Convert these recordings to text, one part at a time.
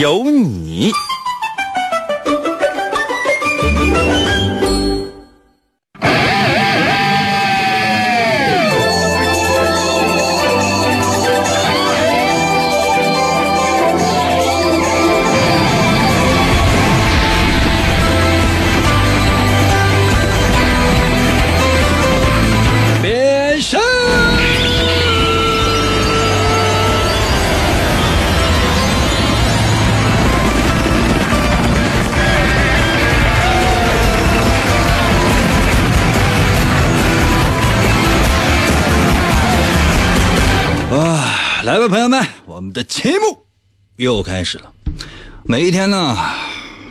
有你。的节目又开始了。每一天呢，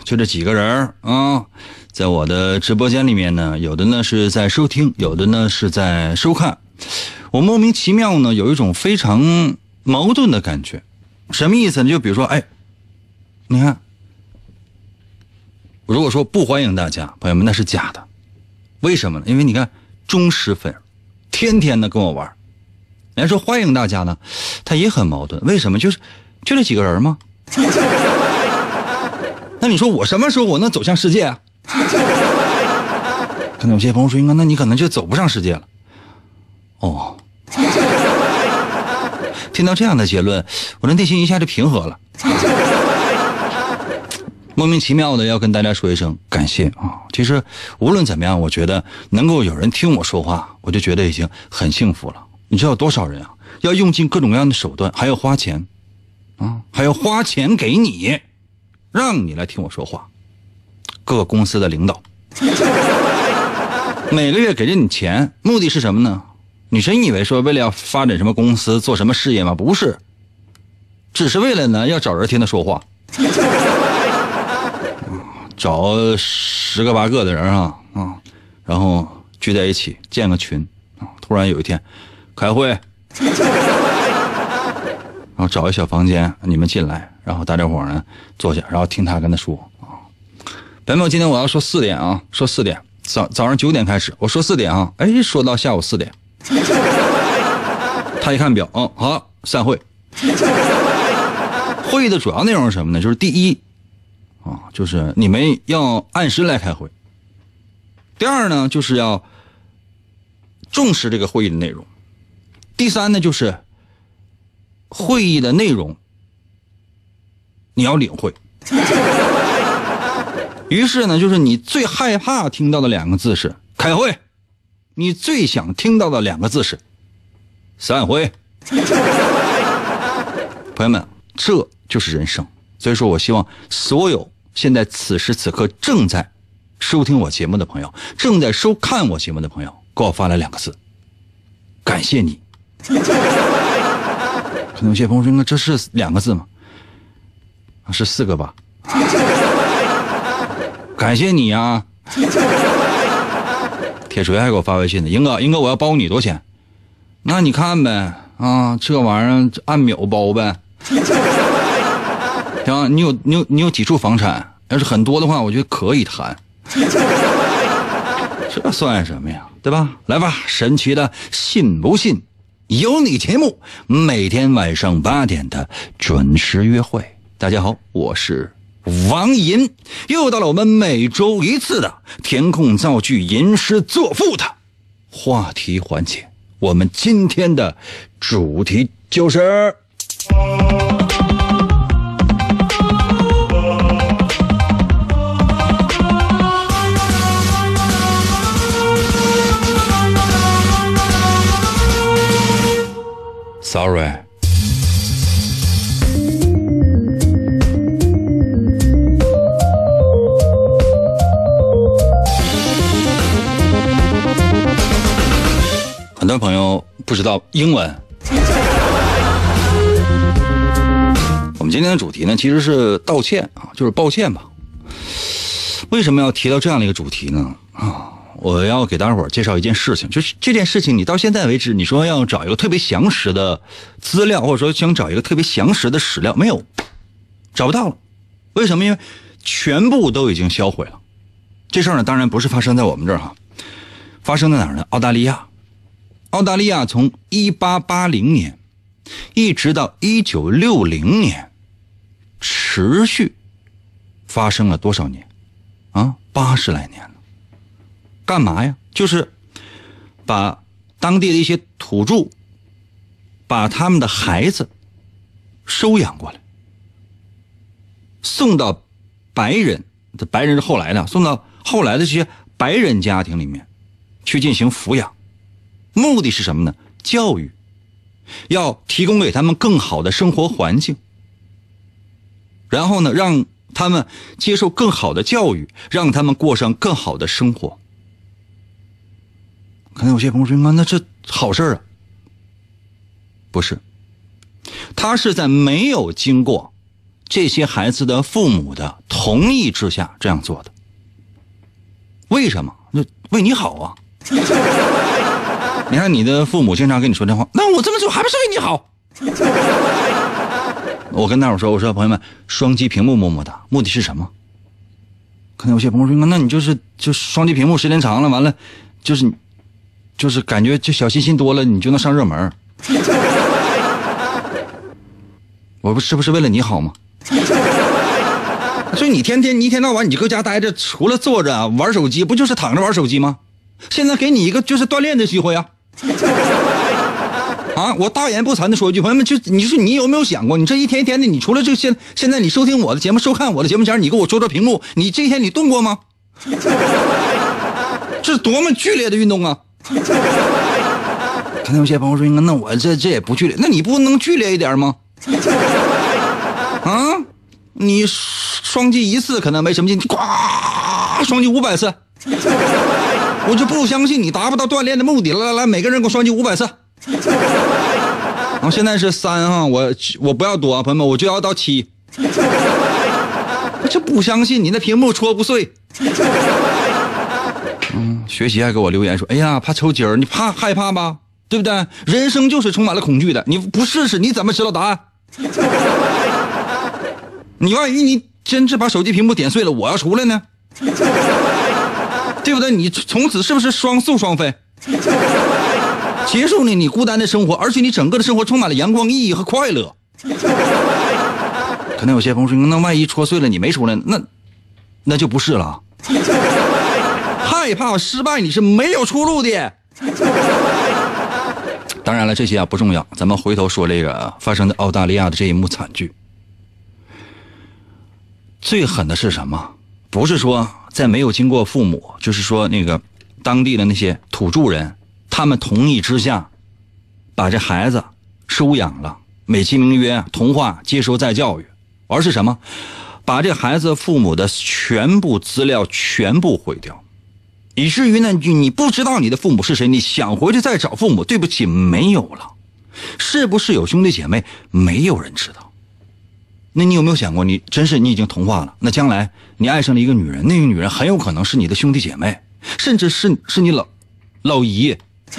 就这几个人儿啊，在我的直播间里面呢，有的呢是在收听，有的呢是在收看。我莫名其妙呢，有一种非常矛盾的感觉。什么意思呢？就比如说，哎，你看，如果说不欢迎大家，朋友们，那是假的。为什么呢？因为你看，忠实粉，天天的跟我玩。人说欢迎大家呢，他也很矛盾。为什么？就是就这几个人吗？那你说我什么时候我能走向世界啊？可能有些朋友说，应该那你可能就走不上世界了。哦，听到这样的结论，我的内心一下就平和了。莫名其妙的要跟大家说一声感谢啊！其实无论怎么样，我觉得能够有人听我说话，我就觉得已经很幸福了。你知道多少人啊？要用尽各种各样的手段，还要花钱，啊，还要花钱给你，让你来听我说话。各个公司的领导，每个月给着你钱，目的是什么呢？你真以为说为了要发展什么公司、做什么事业吗？不是，只是为了呢要找人听他说话，找十个八个的人啊啊，然后聚在一起建个群啊，突然有一天开会，然后找一小房间，你们进来，然后大家伙呢坐下，然后听他跟他说啊。本友，今天我要说四点啊，说四点，早早上九点开始，我说四点啊，哎，说到下午四点。他一看表，哦，好，散会。会议的主要内容是什么呢？就是第一，啊，就是你们要按时来开会。第二呢，就是要重视这个会议的内容。第三呢，就是会议的内容你要领会。于是呢，就是你最害怕听到的两个字是“开会”，你最想听到的两个字是“散会”。朋友们，这就是人生。所以说我希望所有现在此时此刻正在收听我节目的朋友，正在收看我节目的朋友，给我发来两个字：感谢你。可能有些朋友说：“那这是两个字吗？”是四个吧。感谢你呀！铁锤还给我发微信呢，英哥，英哥，我要包你多少钱？那你看呗，啊，这玩意儿按秒包呗。行，你有你有你有几处房产？要是很多的话，我觉得可以谈。这算什么呀？对吧？来吧，神奇的信不信？有你节目，每天晚上八点的准时约会。大家好，我是。王银，又到了我们每周一次的填空造句、吟诗作赋的话题环节。我们今天的主题就是。Sorry。很多朋友不知道英文，我们今天的主题呢，其实是道歉啊，就是抱歉吧。为什么要提到这样的一个主题呢？啊，我要给大伙儿介绍一件事情，就是这件事情，你到现在为止，你说要找一个特别详实的资料，或者说想找一个特别详实的史料，没有，找不到了。为什么？因为全部都已经销毁了。这事儿呢，当然不是发生在我们这儿哈，发生在哪儿呢？澳大利亚。澳大利亚从一八八零年一直到一九六零年，持续发生了多少年？啊，八十来年了。干嘛呀？就是把当地的一些土著，把他们的孩子收养过来，送到白人，这白人是后来的，送到后来的这些白人家庭里面去进行抚养。目的是什么呢？教育，要提供给他们更好的生活环境，然后呢，让他们接受更好的教育，让他们过上更好的生活。可能有些朋友说：“妈那这好事啊？”不是，他是在没有经过这些孩子的父母的同意之下这样做的。为什么？那为你好啊！你看，你的父母经常跟你说这话，那我这么做还不是为你好？我跟大伙说，我说朋友们，双击屏幕么么哒，目的是什么？可能有些朋友说，那你就是就双击屏幕时间长了，完了就是就是感觉就小心心多了，你就能上热门。我不是不是为了你好吗？所以你天天你一天到晚你搁家待着，除了坐着玩手机，不就是躺着玩手机吗？现在给你一个就是锻炼的机会啊！啊，我大言不惭的说一句，朋友们，就你说你有没有想过，你这一天一天的，你除了这现现在你收听我的节目、收看我的节目前，你给我戳戳屏幕，你这一天你动过吗？这是多么剧烈的运动啊！可能有些朋友说，那我这这也不剧烈，那你不能剧烈一点吗？啊，你双击一次可能没什么劲，你呱，双击五百次。我就不相信你达不到锻炼的目的。来来来，每个人给我双击五百次。然后现在是三哈，我我不要多啊，朋友们，我就要到七。我就不相信你那屏幕戳不碎。嗯，学习还给我留言说，哎呀，怕抽筋儿，你怕害怕吧？对不对？人生就是充满了恐惧的，你不试试你怎么知道答案？你万一你真是把手机屏幕点碎了，我要出来呢？对不对？你从此是不是双宿双飞？结束了你孤单的生活，而且你整个的生活充满了阳光、意义和快乐。可能有些朋友说，那万一戳碎了你没出来，那那就不是了。害怕失败，你是没有出路的。当然了，这些啊不重要，咱们回头说这个发生在澳大利亚的这一幕惨剧。最狠的是什么？不是说。在没有经过父母，就是说那个当地的那些土著人，他们同意之下，把这孩子收养了，美其名曰童话，接受再教育，而是什么？把这孩子父母的全部资料全部毁掉，以至于呢，你不知道你的父母是谁，你想回去再找父母，对不起，没有了。是不是有兄弟姐妹？没有人知道。那你有没有想过，你真是你已经同化了？那将来你爱上了一个女人，那个女人很有可能是你的兄弟姐妹，甚至是是你老老姨。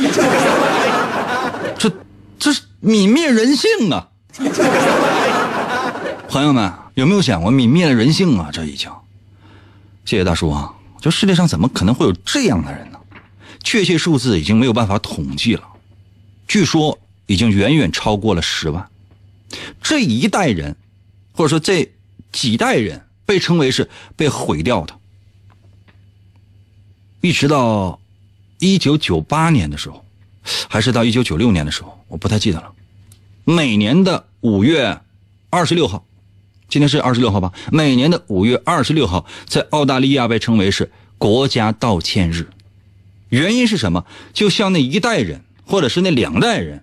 这这是泯灭人性啊！朋友们有没有想过泯灭了人性啊？这已经，谢谢大叔啊！就世界上怎么可能会有这样的人呢？确切数字已经没有办法统计了，据说已经远远超过了十万。这一代人。或者说这几代人被称为是被毁掉的，一直到一九九八年的时候，还是到一九九六年的时候，我不太记得了。每年的五月二十六号，今天是二十六号吧？每年的五月二十六号，在澳大利亚被称为是国家道歉日。原因是什么？就向那一代人或者是那两代人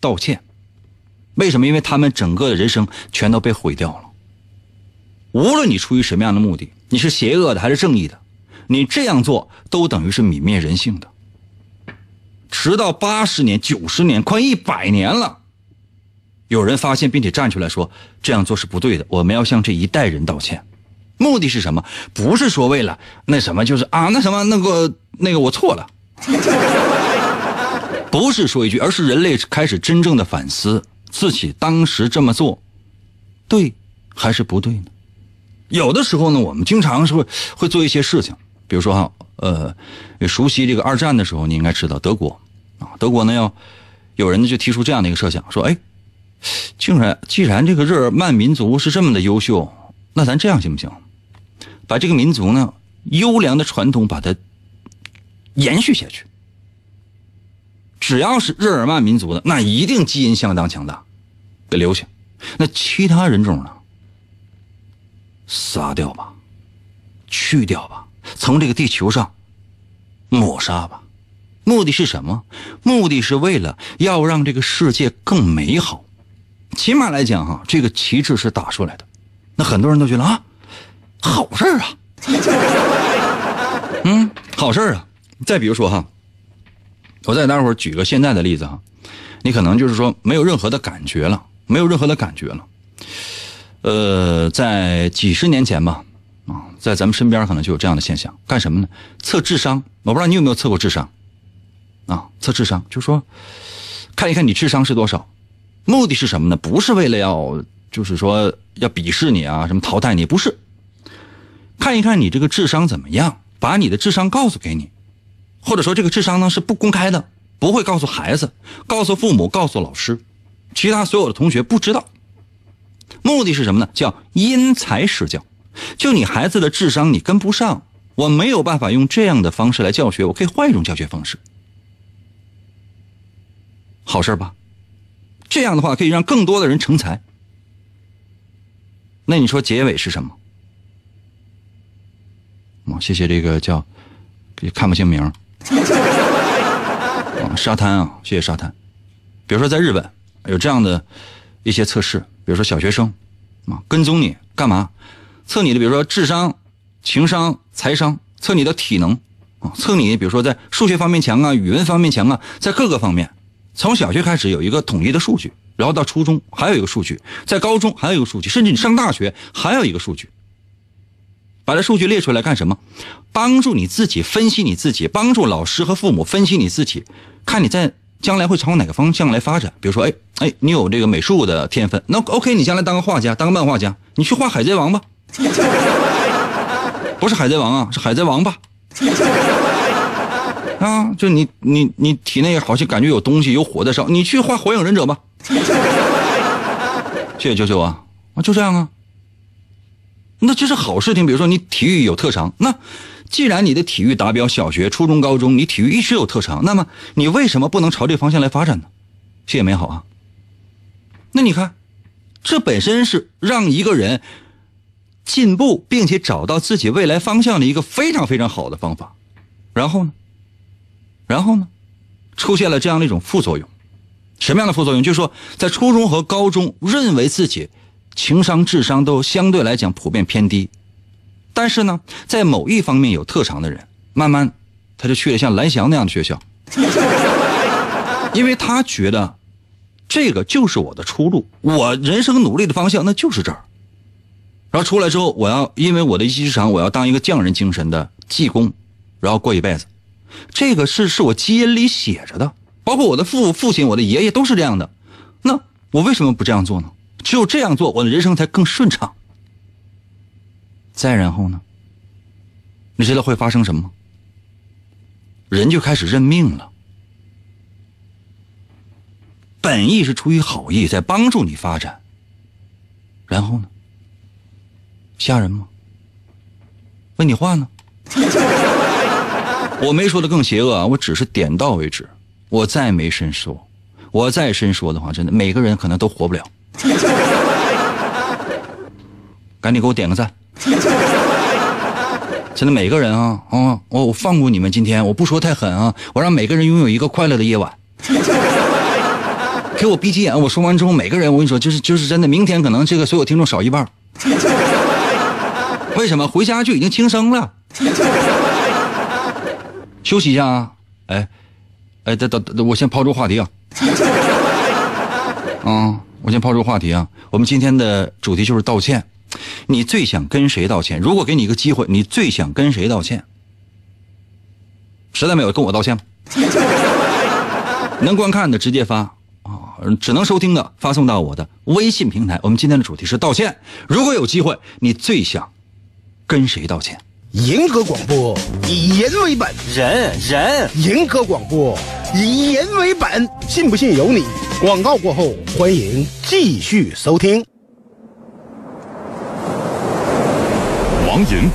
道歉。为什么？因为他们整个的人生全都被毁掉了。无论你出于什么样的目的，你是邪恶的还是正义的，你这样做都等于是泯灭人性的。直到八十年、九十年，快一百年了，有人发现并且站出来说这样做是不对的，我们要向这一代人道歉。目的是什么？不是说为了那什么，就是啊，那什么，那个那个我错了，不是说一句，而是人类开始真正的反思自己当时这么做，对还是不对呢？有的时候呢，我们经常是会会做一些事情，比如说哈，呃，熟悉这个二战的时候，你应该知道德国啊，德国呢要有人呢就提出这样的一个设想，说，哎，竟然既然这个日耳曼民族是这么的优秀，那咱这样行不行？把这个民族呢优良的传统把它延续下去。只要是日耳曼民族的，那一定基因相当强大，给留下。那其他人种呢？杀掉吧，去掉吧，从这个地球上抹杀吧。目的是什么？目的是为了要让这个世界更美好。起码来讲，哈，这个旗帜是打出来的。那很多人都觉得啊。好事啊，嗯，好事啊。再比如说哈，我再待会儿举个现在的例子哈，你可能就是说没有任何的感觉了，没有任何的感觉了。呃，在几十年前吧，啊，在咱们身边可能就有这样的现象，干什么呢？测智商。我不知道你有没有测过智商，啊，测智商，就是说看一看你智商是多少，目的是什么呢？不是为了要，就是说要鄙视你啊，什么淘汰你，不是。看一看你这个智商怎么样，把你的智商告诉给你，或者说这个智商呢是不公开的，不会告诉孩子，告诉父母，告诉老师，其他所有的同学不知道。目的是什么呢？叫因材施教。就你孩子的智商你跟不上，我没有办法用这样的方式来教学，我可以换一种教学方式。好事吧？这样的话可以让更多的人成才。那你说结尾是什么？谢谢这个叫，看不清名啊，沙滩啊，谢谢沙滩。比如说在日本有这样的一些测试，比如说小学生啊跟踪你干嘛？测你的比如说智商、情商、财商，测你的体能啊，测你比如说在数学方面强啊，语文方面强啊，在各个方面，从小学开始有一个统一的数据，然后到初中还有一个数据，在高中还有一个数据，甚至你上大学还有一个数据。把这数据列出来干什么？帮助你自己分析你自己，帮助老师和父母分析你自己，看你在将来会朝哪个方向来发展。比如说，哎哎，你有这个美术的天分，那 OK，你将来当个画家，当个漫画家，你去画海贼王吧。不是海贼王啊，是海贼王吧？啊，就你你你体内好像感觉有东西有火在烧，你去画火影忍者吧。谢谢九九啊，啊就这样啊。那这是好事情，比如说你体育有特长，那既然你的体育达标，小学、初中、高中你体育一直有特长，那么你为什么不能朝这方向来发展呢？谢谢美好啊。那你看，这本身是让一个人进步并且找到自己未来方向的一个非常非常好的方法。然后呢，然后呢，出现了这样的一种副作用，什么样的副作用？就是说，在初中和高中认为自己。情商、智商都相对来讲普遍偏低，但是呢，在某一方面有特长的人，慢慢他就去了像蓝翔那样的学校，因为他觉得这个就是我的出路，我人生努力的方向那就是这儿。然后出来之后，我要因为我的一技之长，我要当一个匠人精神的技工，然后过一辈子。这个是是我基因里写着的，包括我的父父亲、我的爷爷都是这样的。那我为什么不这样做呢？只有这样做，我的人生才更顺畅。再然后呢？你知道会发生什么吗？人就开始认命了。本意是出于好意，在帮助你发展。然后呢？吓人吗？问你话呢？我没说的更邪恶啊！我只是点到为止。我再没深说，我再深说的话，真的每个人可能都活不了。赶紧给我点个赞！真的，每个人啊啊，我我放过你们。今天我不说太狠啊，我让每个人拥有一个快乐的夜晚。给我闭起眼，我说完之后，每个人我跟你说，就是就是真的，明天可能这个所有听众少一半。为什么？回家就已经轻生了。休息一下啊！哎哎，等等，我先抛出话题啊。啊。我先抛出话题啊，我们今天的主题就是道歉。你最想跟谁道歉？如果给你一个机会，你最想跟谁道歉？实在没有，跟我道歉吧？能观看的直接发啊，只能收听的发送到我的微信平台。我们今天的主题是道歉。如果有机会，你最想跟谁道歉？银河广播以人为本，人人银河广播以人为本，信不信由你。广告过后，欢迎继续收听。王银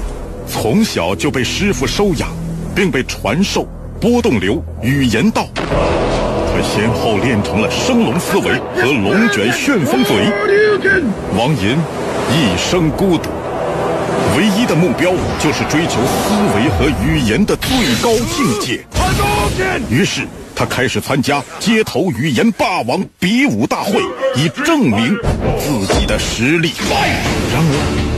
从小就被师傅收养，并被传授波动流语言道。他先后练成了升龙思维和龙卷旋风嘴。王银一生孤独。唯一的目标就是追求思维和语言的最高境界。于是他开始参加街头语言霸王比武大会，以证明自己的实力。然而。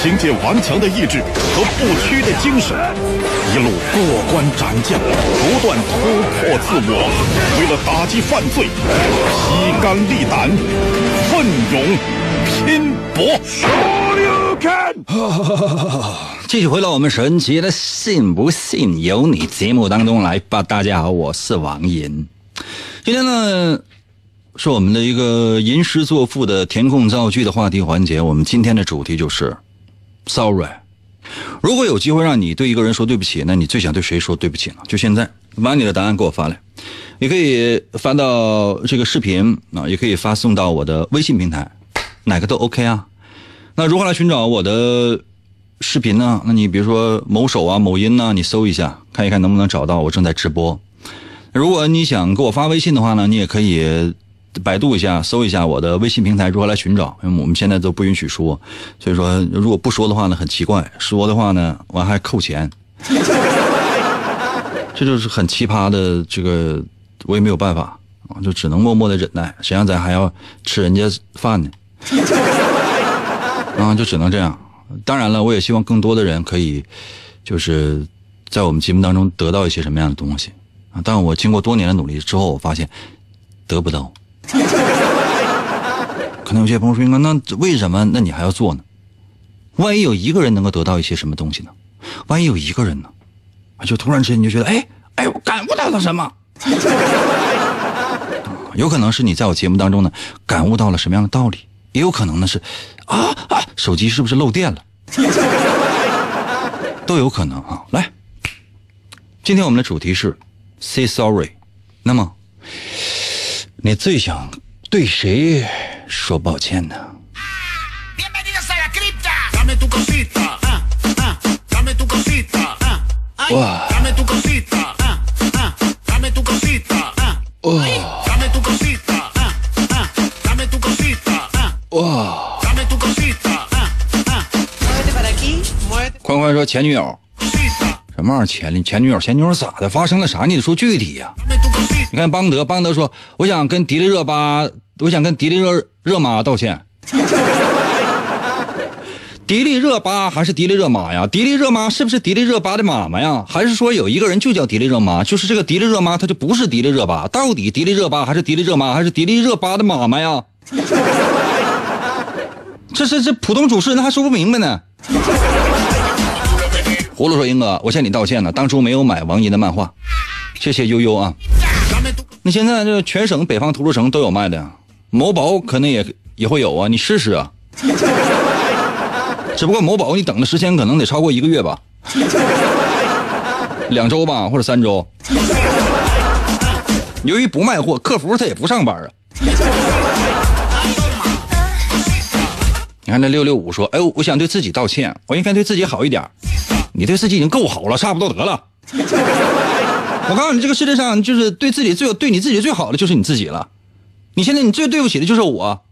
凭借顽强的意志和不屈的精神，一路过关斩将，不断突破自我。为了打击犯罪，披肝沥胆，奋勇拼搏。继续回到我们神奇的“信不信由你”节目当中来吧。大家好，我是王银。今天呢？是我们的一个吟诗作赋的填空造句的话题环节。我们今天的主题就是，sorry。如果有机会让你对一个人说对不起，那你最想对谁说对不起呢？就现在，把你的答案给我发来。你可以发到这个视频啊，也可以发送到我的微信平台，哪个都 OK 啊。那如何来寻找我的视频呢？那你比如说某手啊、某音呢，你搜一下，看一看能不能找到我正在直播。如果你想给我发微信的话呢，你也可以。百度一下，搜一下我的微信平台如何来寻找？因为我们现在都不允许说，所以说如果不说的话呢，很奇怪；说的话呢，完还扣钱，这就是很奇葩的。这个我也没有办法，就只能默默的忍耐。谁让咱还要吃人家饭呢？啊，就只能这样。当然了，我也希望更多的人可以，就是在我们节目当中得到一些什么样的东西啊。但我经过多年的努力之后，我发现得不到。可能有些朋友说：“那为什么？那你还要做呢？万一有一个人能够得到一些什么东西呢？万一有一个人呢？就突然之间你就觉得，哎哎，我感悟到了什么？有可能是你在我节目当中呢，感悟到了什么样的道理？也有可能呢是，啊啊，手机是不是漏电了？都有可能啊。来，今天我们的主题是 say sorry。那么。你最想对谁说抱歉呢？哇！哇！宽宽说前女友。什么玩意儿前前女友前女友咋的？发生了啥？你得说具体呀。你看邦德，邦德说：“我想跟迪丽热巴，我想跟迪丽热热妈道歉。”迪丽热巴还是迪丽热玛呀？迪丽热妈是不是迪丽热巴的妈妈呀？还是说有一个人就叫迪丽热妈？就是这个迪丽热妈，她就不是迪丽热巴？到底迪丽热巴还是迪丽热妈，还是迪丽热巴的妈妈呀？这是这普通主持人还说不明白呢。葫芦说：“英哥，我向你道歉了，当初没有买王银的漫画，谢谢悠悠啊。那现在这全省北方图书城都有卖的，某宝可能也也会有啊，你试试啊。只不过某宝你等的时间可能得超过一个月吧，两周吧或者三周。由于不卖货，客服他也不上班啊。你看那六六五说：哎，我想对自己道歉，我应该对自己好一点。”你对自己已经够好了，差不多得了。我告诉你，这个世界上就是对自己最对你自己最好的就是你自己了。你现在你最对不起的就是我。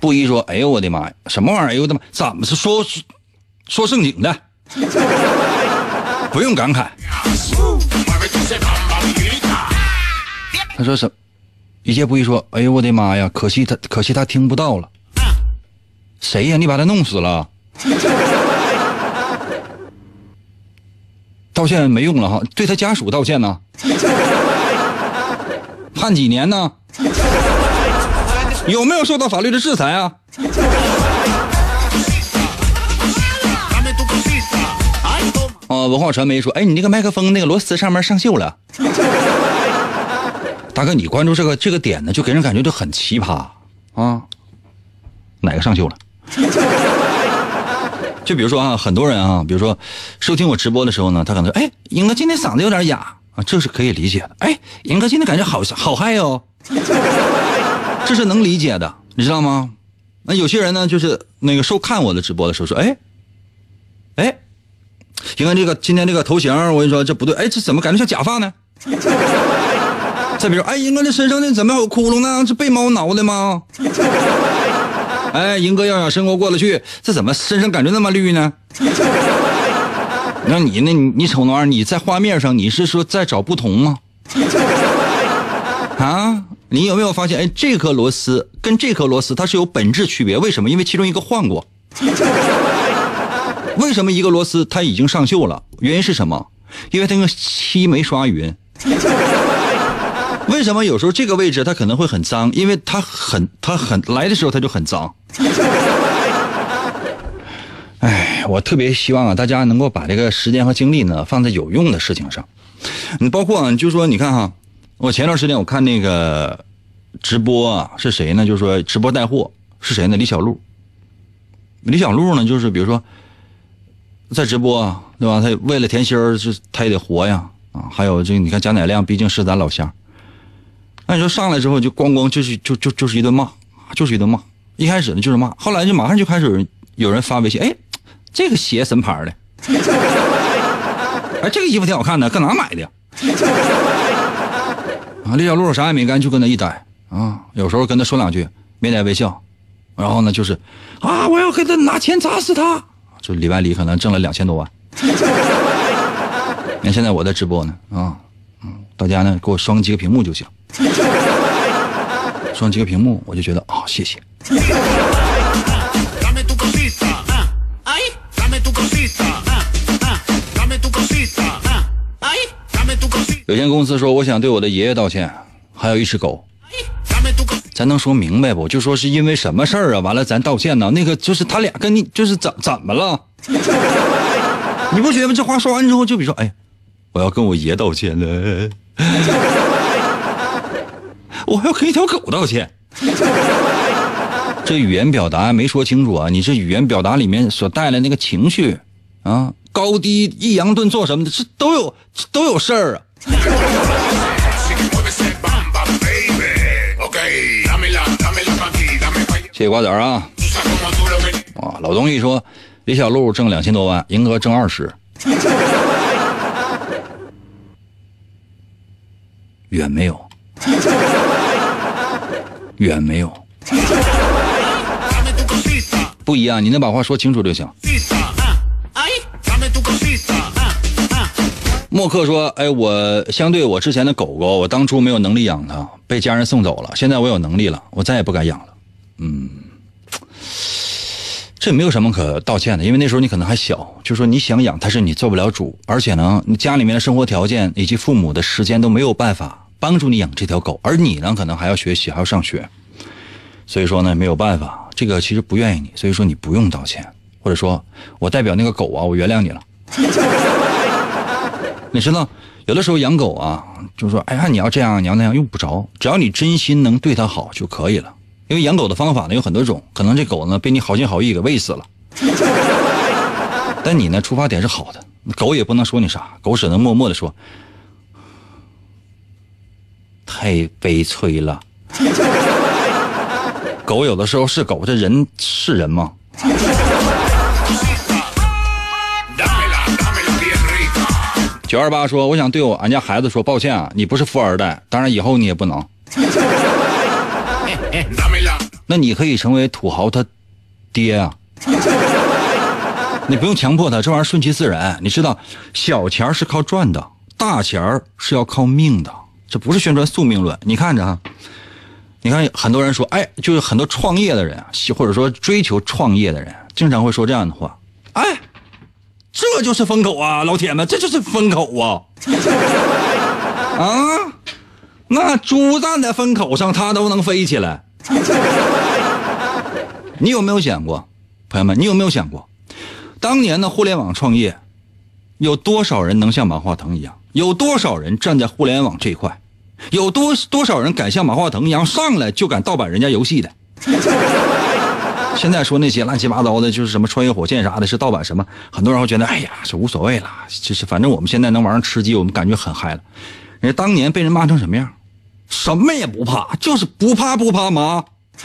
布衣说：“哎呦我的妈呀，什么玩意儿？哎呦我的妈，怎么是说说正经的，不用感慨。他说什？一介不一说，哎呦我的妈呀！可惜他，可惜他听不到了。谁呀？你把他弄死了？道歉没用了哈，对他家属道歉呢？判几年呢？有没有受到法律的制裁啊？啊，文化传媒说，哎，你那个麦克风那个螺丝上面上锈了。大哥，你关注这个这个点呢，就给人感觉就很奇葩啊！哪个上锈了？就比如说啊，很多人啊，比如说收听我直播的时候呢，他可能说：“哎，英哥今天嗓子有点哑啊，这是可以理解的。”哎，英哥今天感觉好好嗨哦，这是能理解的，你知道吗？那有些人呢，就是那个收看我的直播的时候说：“哎，哎，英哥这个今天这个头型，我跟你说这不对，哎，这怎么感觉像假发呢？” 再比如，哎，英哥这身上那怎么有窟窿呢？是被猫挠的吗？哎，英哥要想生活过得去，这怎么身上感觉那么绿呢？那你那，你瞅那玩意儿，你在画面上你是说在找不同吗？啊，你有没有发现？哎，这颗螺丝跟这颗螺丝它是有本质区别，为什么？因为其中一个换过。为什么一个螺丝它已经上锈了？原因是什么？因为它用漆没刷匀。为什么有时候这个位置它可能会很脏？因为它很它很来的时候它就很脏。哎，我特别希望啊，大家能够把这个时间和精力呢放在有用的事情上。你包括啊，就说你看哈，我前段时间我看那个直播啊，是谁呢？就是说直播带货是谁呢？李小璐。李小璐呢，就是比如说在直播啊，对吧？他为了甜心儿，是他也得活呀啊。还有这，你看贾乃亮，毕竟是咱老乡。那你说上来之后就咣咣就是就就就是一顿骂，就是一顿骂。一开始呢就是骂，后来就马上就开始有人有人发微信，哎，这个鞋什么牌的？哎，这个衣服挺好看的，搁哪买的？啊，李小璐啥也没干，就跟那一待啊。有时候跟他说两句，面带微笑，然后呢就是啊，我要给他拿钱砸死他。就里外里可能挣了两千多万。你看现在我在直播呢啊，嗯，大家呢给我双击个屏幕就行。双击个屏幕，我就觉得啊，谢谢。有限公司说，我想对我的爷爷道歉，还有一只狗。咱能说明白不？就说是因为什么事儿啊？完了，咱道歉呢？那个就是他俩跟你就是怎怎么了？你不觉得吗？这话说完之后，就比如说，哎，我要跟我爷道歉了。我还要跟一条狗道歉，这语言表达没说清楚啊！你这语言表达里面所带来那个情绪啊，高低抑扬顿挫什么的，这都有都有事儿啊！谢谢瓜子啊！啊，老东西说，李小璐挣两千多万，银哥挣二十，远没有。远没有，不一样，你能把话说清楚就行。默克说：“哎，我相对我之前的狗狗，我当初没有能力养它，被家人送走了。现在我有能力了，我再也不敢养了。嗯，这没有什么可道歉的，因为那时候你可能还小，就说你想养，但是你做不了主，而且呢，你家里面的生活条件以及父母的时间都没有办法。”帮助你养这条狗，而你呢，可能还要学习，还要上学，所以说呢，没有办法，这个其实不愿意你，所以说你不用道歉，或者说我代表那个狗啊，我原谅你了。你知道，有的时候养狗啊，就是说，哎呀，你要这样，你要那样，用不着，只要你真心能对它好就可以了。因为养狗的方法呢有很多种，可能这狗呢被你好心好意给喂死了，但你呢出发点是好的，狗也不能说你啥，狗只能默默的说。太悲催了，狗有的时候是狗，这人是人吗？九二八说：“我想对我俺家孩子说抱歉啊，你不是富二代，当然以后你也不能。那你可以成为土豪他爹啊。你不用强迫他，这玩意儿顺其自然。你知道，小钱是靠赚的，大钱是要靠命的。这不是宣传宿命论。你看着啊，你看很多人说，哎，就是很多创业的人啊，或者说追求创业的人，经常会说这样的话，哎，这就是风口啊，老铁们，这就是风口啊，啊，那猪站在风口上，它都能飞起来。你有没有想过，朋友们，你有没有想过，当年的互联网创业，有多少人能像马化腾一样？有多少人站在互联网这一块？有多多少人敢像马化腾一样上来就敢盗版人家游戏的？现在说那些乱七八糟的，就是什么穿越火线啥的，是盗版什么？很多人会觉得，哎呀，是无所谓了，就是反正我们现在能玩上吃鸡，我们感觉很嗨了。人家当年被人骂成什么样？什么也不怕，就是不怕不怕嘛。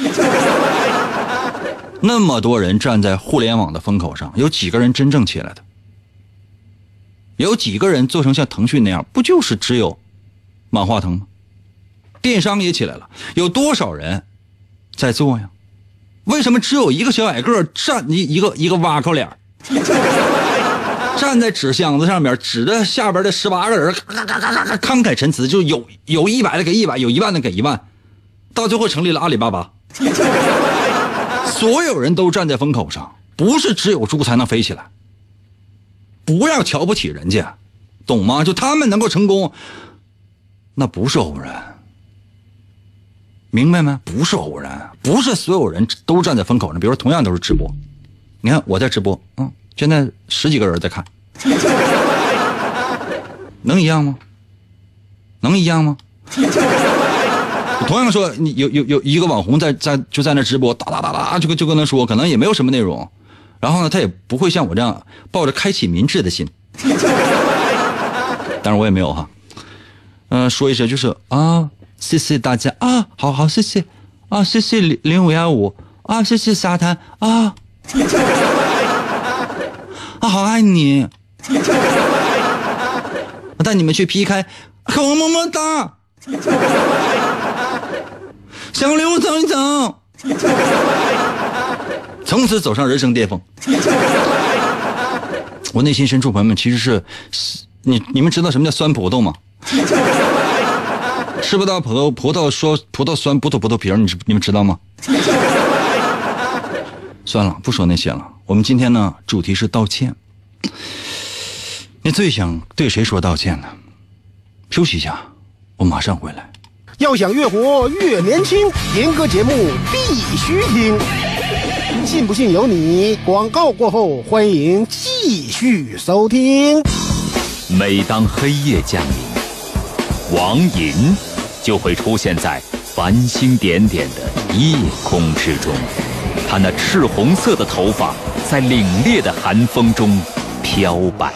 那么多人站在互联网的风口上，有几个人真正起来的？有几个人做成像腾讯那样？不就是只有马化腾吗？电商也起来了，有多少人在做呀？为什么只有一个小矮个站一一个一个挖口脸 站在纸箱子上面，指着下边的十八个人，咔咔咔咔咔慷慨陈词，就有有一百的给一百，有一万的给一万，到最后成立了阿里巴巴。所有人都站在风口上，不是只有猪才能飞起来。不要瞧不起人家，懂吗？就他们能够成功，那不是偶然，明白吗？不是偶然，不是所有人都站在风口上。比如说，同样都是直播，你看我在直播，嗯，现在十几个人在看，能一样吗？能一样吗？同样说，你有有有一个网红在在就在那直播，哒哒哒哒就跟就跟他说，可能也没有什么内容。然后呢，他也不会像我这样抱着开启民智的心，当然我也没有哈。嗯，说一声就是啊，谢谢大家啊，好好谢谢啊，谢谢零零五幺五啊，谢谢沙滩啊，啊，好爱你，我 带你们去 PK，我么么哒，小刘走一走。从此走上人生巅峰。我内心深处，朋友们，其实是，你你们知道什么叫酸葡萄吗？吃不到葡萄葡萄说葡萄酸不吐葡萄皮儿，你你们知道吗？算了，不说那些了。我们今天呢，主题是道歉。你最想对谁说道歉呢？休息一下，我马上回来。要想越活越年轻，严哥节目必须听。信不信由你。广告过后，欢迎继续收听。每当黑夜降临，王银就会出现在繁星点点的夜空之中。他那赤红色的头发在凛冽的寒风中飘摆，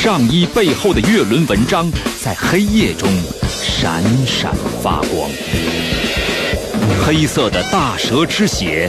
上衣背后的月轮纹章在黑夜中闪闪发光。黑色的大蛇之血，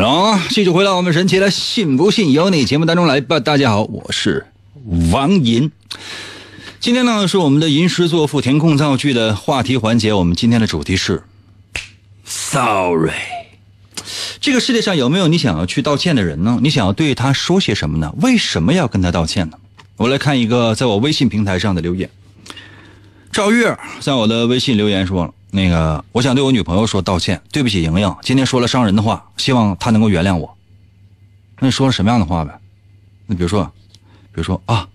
来了啊！继续回到我们神奇的“信不信由你”节目当中来吧。大家好，我是王银。今天呢是我们的吟诗作赋、填空造句的话题环节。我们今天的主题是 “Sorry”。这个世界上有没有你想要去道歉的人呢？你想要对他说些什么呢？为什么要跟他道歉呢？我来看一个在我微信平台上的留言。赵月在我的微信留言说：“那个，我想对我女朋友说道歉，对不起，莹莹，今天说了伤人的话，希望她能够原谅我。那你说了什么样的话呗？那比如说，比如说啊，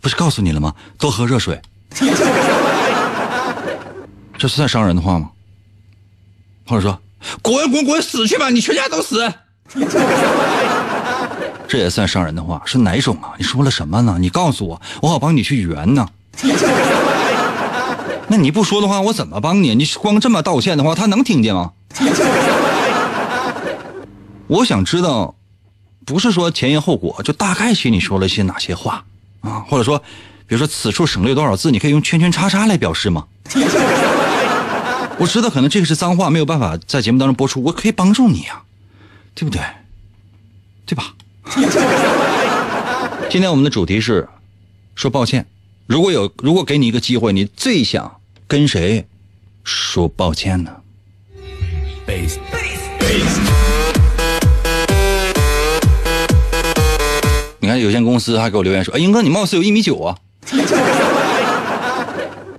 不是告诉你了吗？多喝热水。这算伤人的话吗？或者说，滚滚滚，死去吧，你全家都死。这也算伤人的话？是哪种啊？你说了什么呢？你告诉我，我好帮你去圆呢。”那你不说的话，我怎么帮你？你光这么道歉的话，他能听见吗？我想知道，不是说前因后果，就大概心里说了些哪些话啊？或者说，比如说此处省略多少字，你可以用圈圈叉叉来表示吗？我知道可能这个是脏话，没有办法在节目当中播出，我可以帮助你呀、对不对？对吧？今天我们的主题是说抱歉。如果有如果给你一个机会，你最想跟谁说抱歉呢？你看，有限公司还给我留言说：“哎，英哥，你貌似有一米九啊。”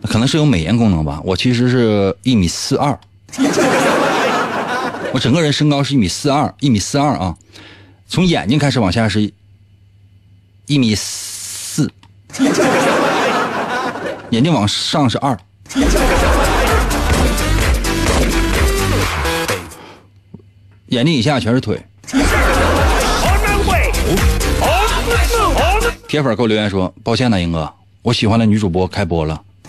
可能是有美颜功能吧。我其实是一米四二，我整个人身高是一米四二，一米四二啊。从眼睛开始往下是一米四，眼睛往上是二。眼睛以下全是腿。铁粉给我留言说：“抱歉呐，英哥，我喜欢的女主播开播了。”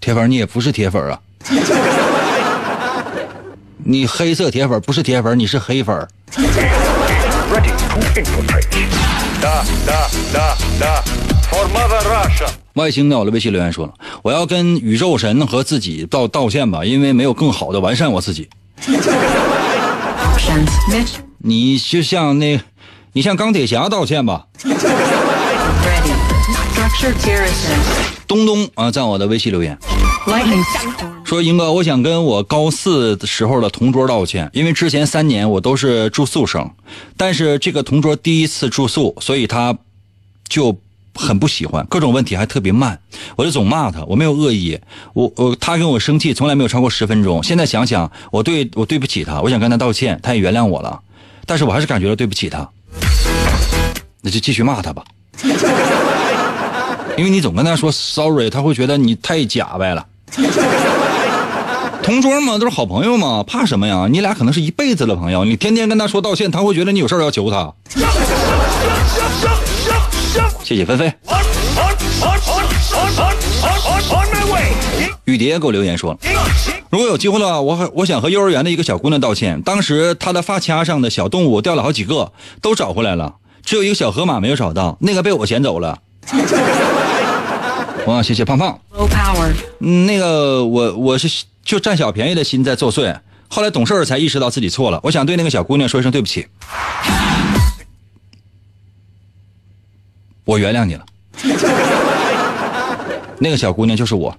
铁粉，你也不是铁粉啊！你黑色铁粉不是铁粉，你是黑粉。Mother Russia. 外星鸟的微信留言说了：“我要跟宇宙神和自己道道歉吧，因为没有更好的完善我自己。你就像那，你向钢铁侠道歉吧。东东啊，在我的微信留言说：英哥，我想跟我高四时候的同桌道歉，因为之前三年我都是住宿生，但是这个同桌第一次住宿，所以他就很不喜欢，各种问题还特别慢，我就总骂他，我没有恶意，我我他跟我生气从来没有超过十分钟。现在想想，我对我对不起他，我想跟他道歉，他也原谅我了，但是我还是感觉到对不起他，那就继续骂他吧。因为你总跟他说 sorry，他会觉得你太假掰了。同桌嘛，都是好朋友嘛，怕什么呀？你俩可能是一辈子的朋友，你天天跟他说道歉，他会觉得你有事要求他。谢谢菲菲。雨蝶给我留言说，如果有机会的话，我我想和幼儿园的一个小姑娘道歉。当时她的发卡上的小动物掉了好几个，都找回来了，只有一个小河马没有找到，那个被我捡走了。哇，谢谢胖胖。嗯，那个我我是就占小便宜的心在作祟，后来懂事才意识到自己错了。我想对那个小姑娘说一声对不起，我原谅你了。那个小姑娘就是我。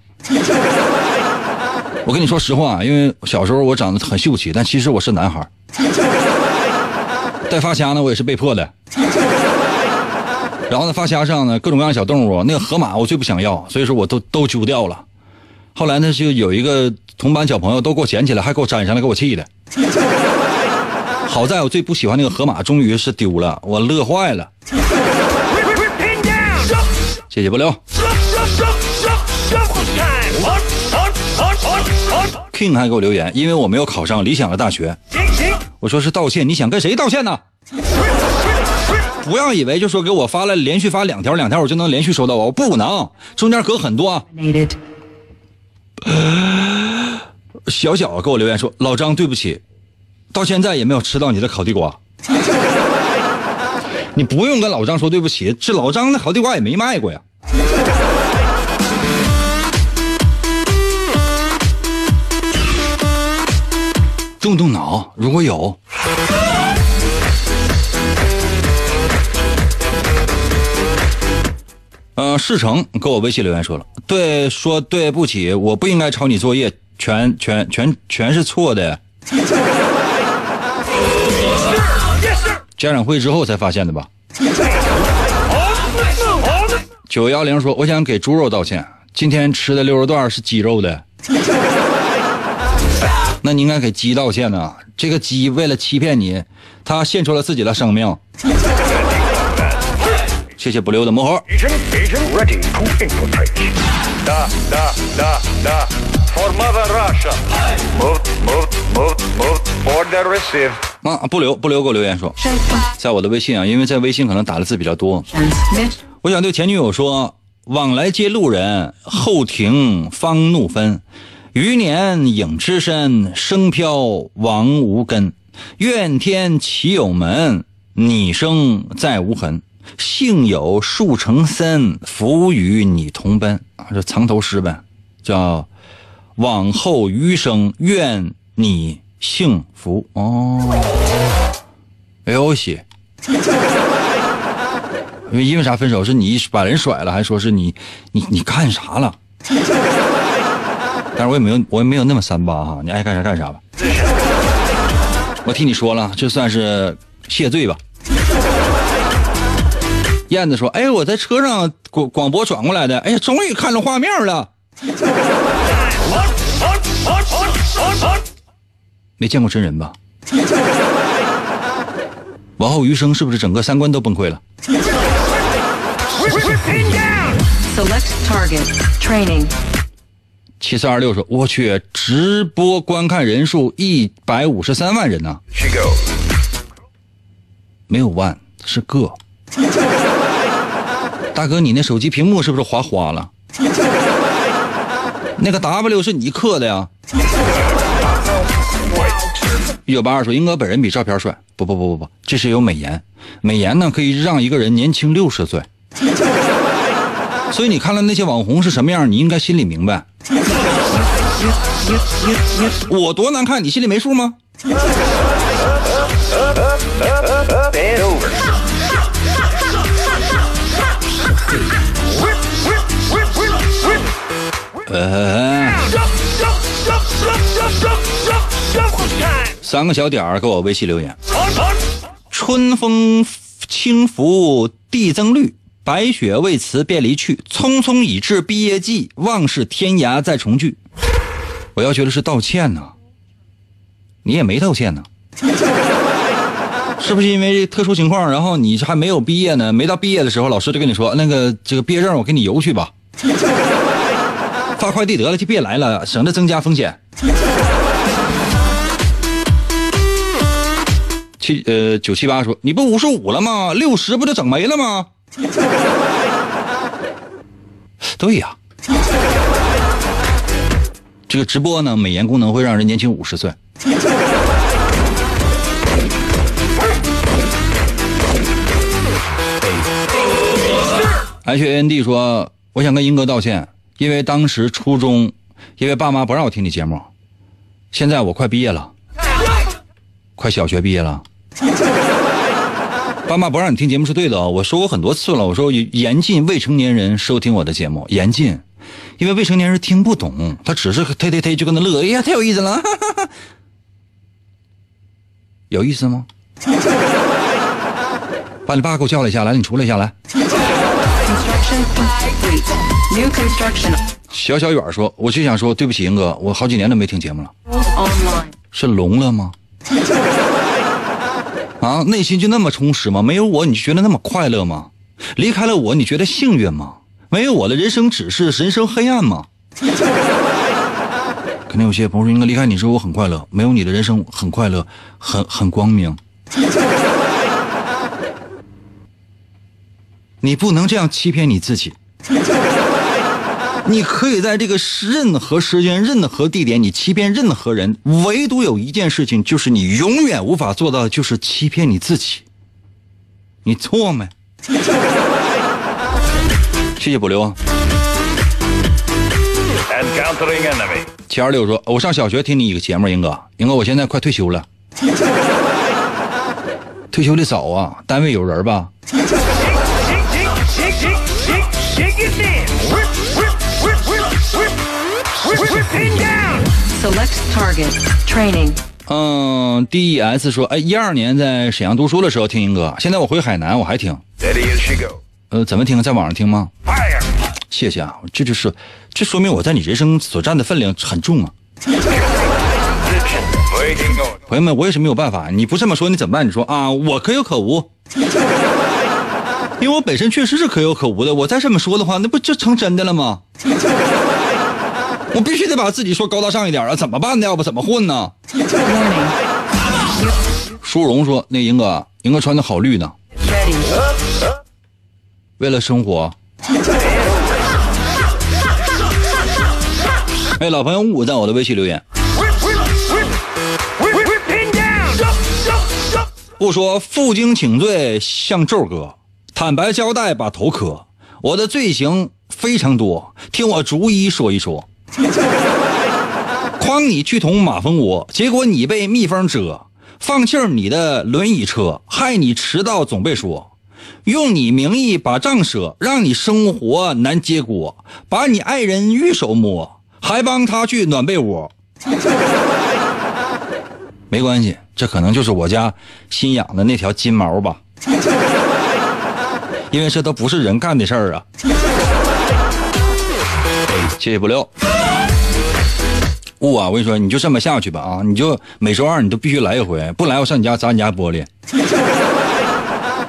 我跟你说实话，因为小时候我长得很秀气，但其实我是男孩儿。戴发卡呢，我也是被迫的。然后呢，发卡上呢各种各样的小动物，那个河马我最不想要，所以说我都都揪掉了。后来呢，就有一个同班小朋友都给我捡起来，还给我粘上了，给我气的。好在我最不喜欢那个河马，终于是丢了，我乐坏了。谢谢不留. King 还给我留言，因为我没有考上理想的大学。我说是道歉，你想跟谁道歉呢？不要以为就说给我发了连续发两条两条我就能连续收到啊我，不能，中间隔很多啊。小小给我留言说：“老张，对不起，到现在也没有吃到你的烤地瓜。你不用跟老张说对不起，这老张的好地瓜也没卖过呀。”动动脑，如果有。呃，世成给我微信留言说了，对，说对不起，我不应该抄你作业，全全全全是错的。家长会之后才发现的吧？九幺零说，我想给猪肉道歉，今天吃的溜肉段是鸡肉的。那你应该给鸡道歉呢。这个鸡为了欺骗你，它献出了自己的生命。谢谢不溜的魔盒。Mother Russia. Order receive 啊，不留不留，给我留言说，在我的微信啊，因为在微信可能打的字比较多。我想对前女友说，往来接路人，后庭方怒分，余年影只身，生飘王无根。怨天岂有门，你生再无痕。幸有树成森，福与你同奔。啊，这藏头诗呗，叫。往后余生愿你幸福。哦，哎呦我去！因为因为啥分手？是你把人甩了，还是说是你你你干啥了？但是我也没有我也没有那么三八哈，你爱干啥干啥吧。我替你说了，这算是谢罪吧。燕子说：“哎，我在车上广广播转过来的，哎呀，终于看着画面了。没见过真人吧？往后余生是不是整个三观都崩溃了？Select target. Training. 七四二六说：我去，直播观看人数一百五十三万人呢.没有万，是个。大哥，你那手机屏幕是不是划花了？那个 W 是你刻的呀？一九八二说，英哥本人比照片帅。不不不不不，这是有美颜，美颜呢可以让一个人年轻六十岁。所以你看了那些网红是什么样，你应该心里明白。我多难看，你心里没数吗？三个小点儿给我微信留言。春风轻拂地增绿，白雪未辞便离去。匆匆已至毕业季，望是天涯再重聚。我要求的是道歉呢，你也没道歉呢，是不是因为特殊情况？然后你还没有毕业呢，没到毕业的时候，老师就跟你说，那个这个毕业证我给你邮去吧，发快递得了，就别来了，省得增加风险。七呃九七八说你不五十五了吗？六十不就整没了吗？对呀，这个直播呢，美颜功能会让人年轻五十岁。H A N D 说：“我想跟英哥道歉，因为当时初中，因为爸妈不让我听你节目，现在我快毕业了，快小学毕业了。爸妈不让你听节目是对的，我说过很多次了，我说严禁未成年人收听我的节目，严禁，因为未成年人听不懂，他只是忒忒忒就跟那乐，哎呀，太有意思了，哈 哈有意思吗？把你爸给我叫来一下，来，你出来一下来。” New construction 小小远说：“我就想说，对不起，英哥，我好几年都没听节目了，是聋了吗？啊，内心就那么充实吗？没有我，你就觉得那么快乐吗？离开了我，你觉得幸运吗？没有我的人生只是人生黑暗吗？肯定有些朋友说，英哥离开你之后我很快乐，没有你的人生很快乐，很很光明。你不能这样欺骗你自己。”你可以在这个任何时间、任何地点，你欺骗任何人，唯独有一件事情，就是你永远无法做到的，就是欺骗你自己。你错没？谢谢保留.七二六说：“我上小学听你一个节目，英哥，英哥，我现在快退休了，退休的早啊，单位有人吧？Select target. Training. 嗯，D S 说，哎，一二年在沈阳读书的时候听英哥，现在我回海南我还听，呃，怎么听？在网上听吗？谢谢啊，这就是，这说明我在你人生所占的分量很重啊。朋友们，我也是没有办法，你不这么说你怎么办？你说啊，我可有可无，因为我本身确实是可有可无的。我再这么说的话，那不就成真的了吗？我必须得把自己说高大上一点啊，怎么办呢？要不怎么混呢. 舒荣说：“那英哥，英哥穿的好绿呢，为了生活。哎，老朋友五在我的微信留言，不说负荆请罪像宙哥，坦白交代把头磕。我的罪行非常多，听我逐一说一说。诓你去捅马蜂窝，结果你被蜜蜂蛰；放气儿你的轮椅车，害你迟到总被说。用你名义把账赊，让你生活难接锅；把你爱人玉手摸，还帮他去暖被窝。没关系，这可能就是我家新养的那条金毛吧，因为这都不是人干的事儿啊。谢谢不六。雾啊，我跟你说，你就这么下去吧啊！你就每周二你都必须来一回，不来我上你家砸你家玻璃。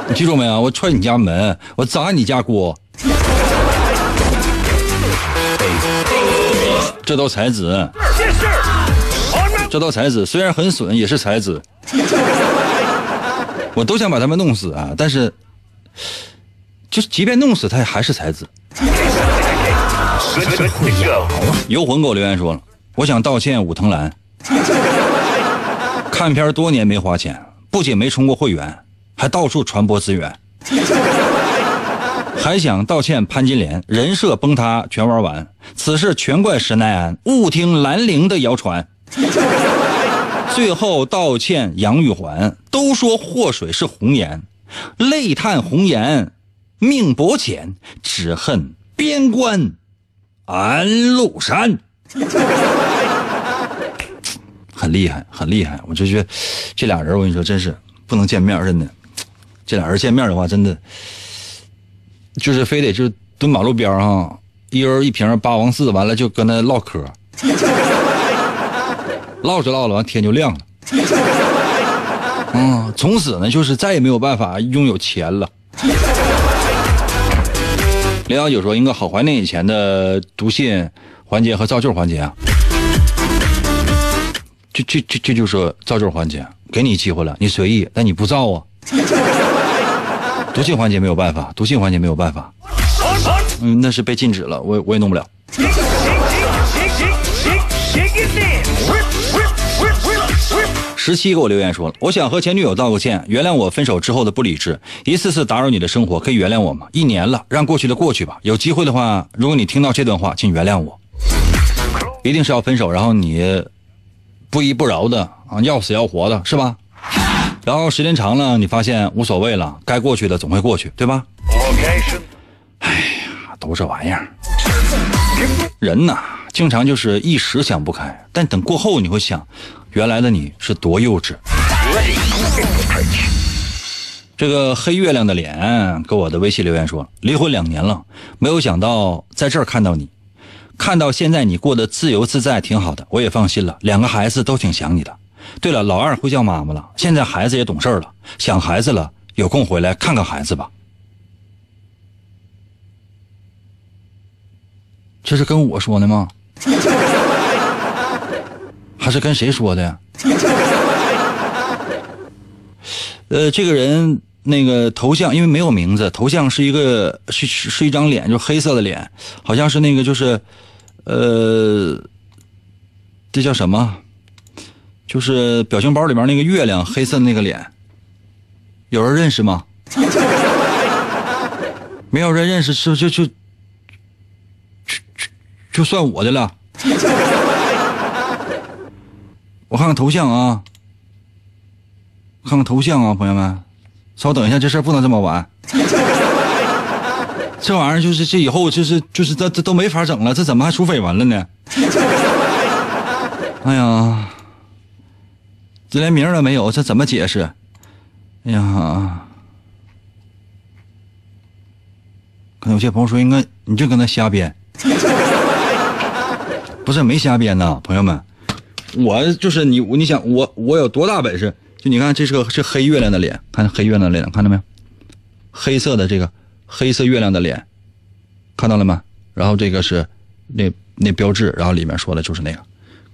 你记住没有？我踹你家门，我砸你家锅。这道才子，这道才子虽然很损，也是才子。我都想把他们弄死啊，但是，就是即便弄死他，也还是才子 游魂给我留言说了，我想道歉武藤兰。看片多年没花钱，不仅没充过会员，还到处传播资源。还想道歉潘金莲，人设崩塌全玩完，此事全怪石奈安，误听兰陵的谣传。最后道歉杨玉环，都说祸水是红颜，泪叹红颜命薄浅，只恨边关安禄山。很厉害，很厉害！我就觉得这俩人，我跟你说，真是不能见面，真的。这俩人见面的话，真的就是非得就蹲马路边哈，一人一瓶八王寺，完了就跟那唠嗑，唠着唠着，完天就亮了。嗯，从此呢，就是再也没有办法拥有钱了。零幺九说，应该好怀念以前的读信环节和造句环节啊。这这这这就是造句环节，给你机会了，你随意，但你不造啊。读信环节没有办法，读信环节没有办法，嗯，那是被禁止了，我我也弄不了。十七给我留言说了，我想和前女友道个歉，原谅我分手之后的不理智，一次次打扰你的生活，可以原谅我吗？一年了，让过去的过去吧。有机会的话，如果你听到这段话，请原谅我。一定是要分手，然后你不依不饶的啊，要死要活的，是吧？然后时间长了，你发现无所谓了，该过去的总会过去，对吧？哎呀，都这玩意儿，人呐，经常就是一时想不开，但等过后你会想，原来的你是多幼稚。这个黑月亮的脸给我的微信留言说，离婚两年了，没有想到在这儿看到你，看到现在你过得自由自在，挺好的，我也放心了。两个孩子都挺想你的。对了，老二会叫妈妈了，现在孩子也懂事了，想孩子了，有空回来看看孩子吧。这是跟我说的吗？他是跟谁说的呀？呃，这个人那个头像因为没有名字，头像是一个是是一张脸，就黑色的脸，好像是那个就是，呃，这叫什么？就是表情包里面那个月亮，黑色的那个脸，有人认识吗？没有人认识，是就就就就就算我的了。我看看头像啊，看看头像啊，朋友们，稍等一下，这事儿不能这么玩。这玩意儿就是这以后就是就是这这都没法整了，这怎么还出绯闻了呢？哎呀！这连名都没有，这怎么解释？哎呀，可能有些朋友说，应该你就跟他瞎编，不是没瞎编呐，朋友们，我就是你，你想我我有多大本事？就你看，这是个是黑月亮的脸，看黑月亮的脸，看到没有？黑色的这个黑色月亮的脸，看到了吗？然后这个是那那标志，然后里面说的就是那个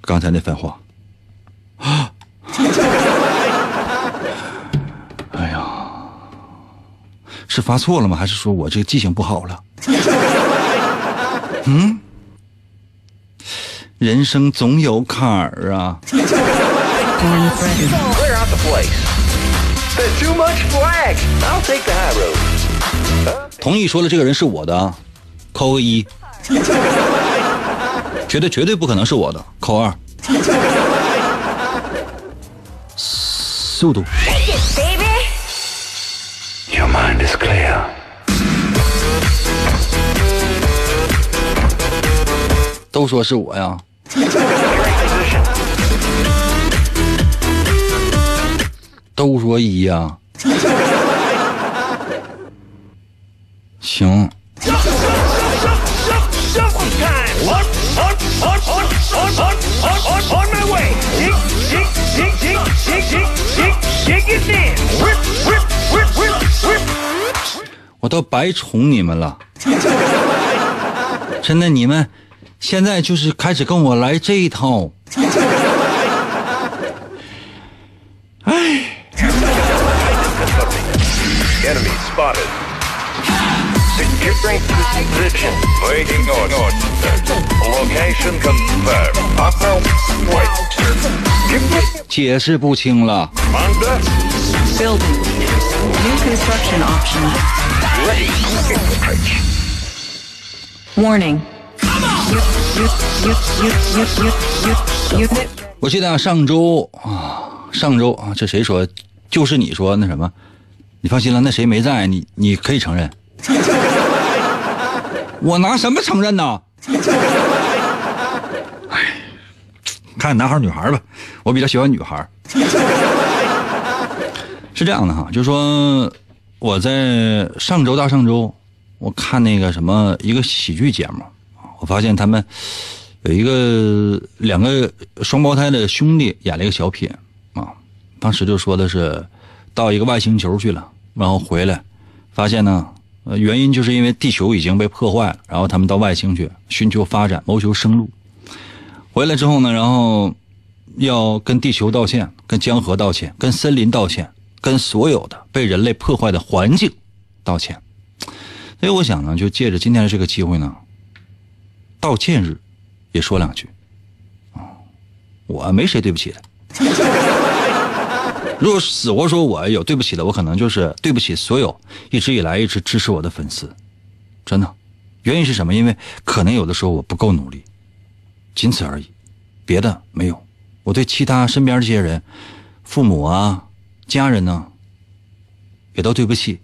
刚才那番话啊。哎呀，是发错了吗？还是说我这个记性不好了？嗯，人生总有坎儿啊。同意说了这个人是我的，扣个一。绝对绝对不可能是我的，扣二。速度。Your mind is clear. 都说是我呀。都说一呀行。我都白宠你们了。真的你们现在就是开始跟我来这一套。哎。解释不清了。Warning. 我记得啊，上周啊，上周啊，这谁说？就是你说那什么？你放心了，那谁没在，你你可以承认。我拿什么承认呢？哎，看男孩女孩吧，我比较喜欢女孩。是这样的哈，就是说我在上周到上周，我看那个什么一个喜剧节目，我发现他们有一个两个双胞胎的兄弟演了一个小品啊，当时就说的是到一个外星球去了，然后回来发现呢，呃，原因就是因为地球已经被破坏了，然后他们到外星去寻求发展，谋求生路。回来之后呢，然后要跟地球道歉，跟江河道歉，跟森林道歉，跟所有的被人类破坏的环境道歉。所以我想呢，就借着今天的这个机会呢，道歉日也说两句。我没谁对不起的。如果死活说我有对不起的，我可能就是对不起所有一直以来一直支持我的粉丝，真的。原因是什么？因为可能有的时候我不够努力，仅此而已，别的没有。我对其他身边这些人，父母啊、家人呢，也都对不起。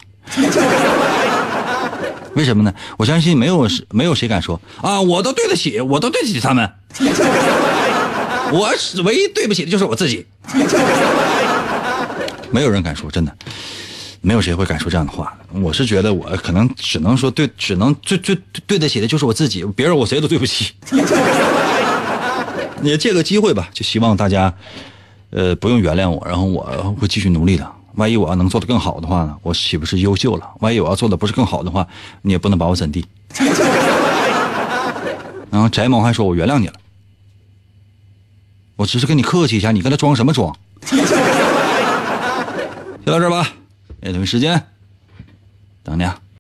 为什么呢？我相信没有没有谁敢说啊，我都对得起，我都对得起他们。我是唯一对不起的就是我自己。没有人敢说，真的，没有谁会敢说这样的话。我是觉得我可能只能说对，只能最最对得起的就是我自己，别人我谁都对不起。也借个机会吧，就希望大家，呃，不用原谅我，然后我会继续努力的。万一我要能做得更好的话呢，我岂不是优秀了？万一我要做的不是更好的话，你也不能把我怎地。然后翟某还说我原谅你了，我只是跟你客气一下，你跟他装什么装？就到这儿吧，也同时间，等你啊。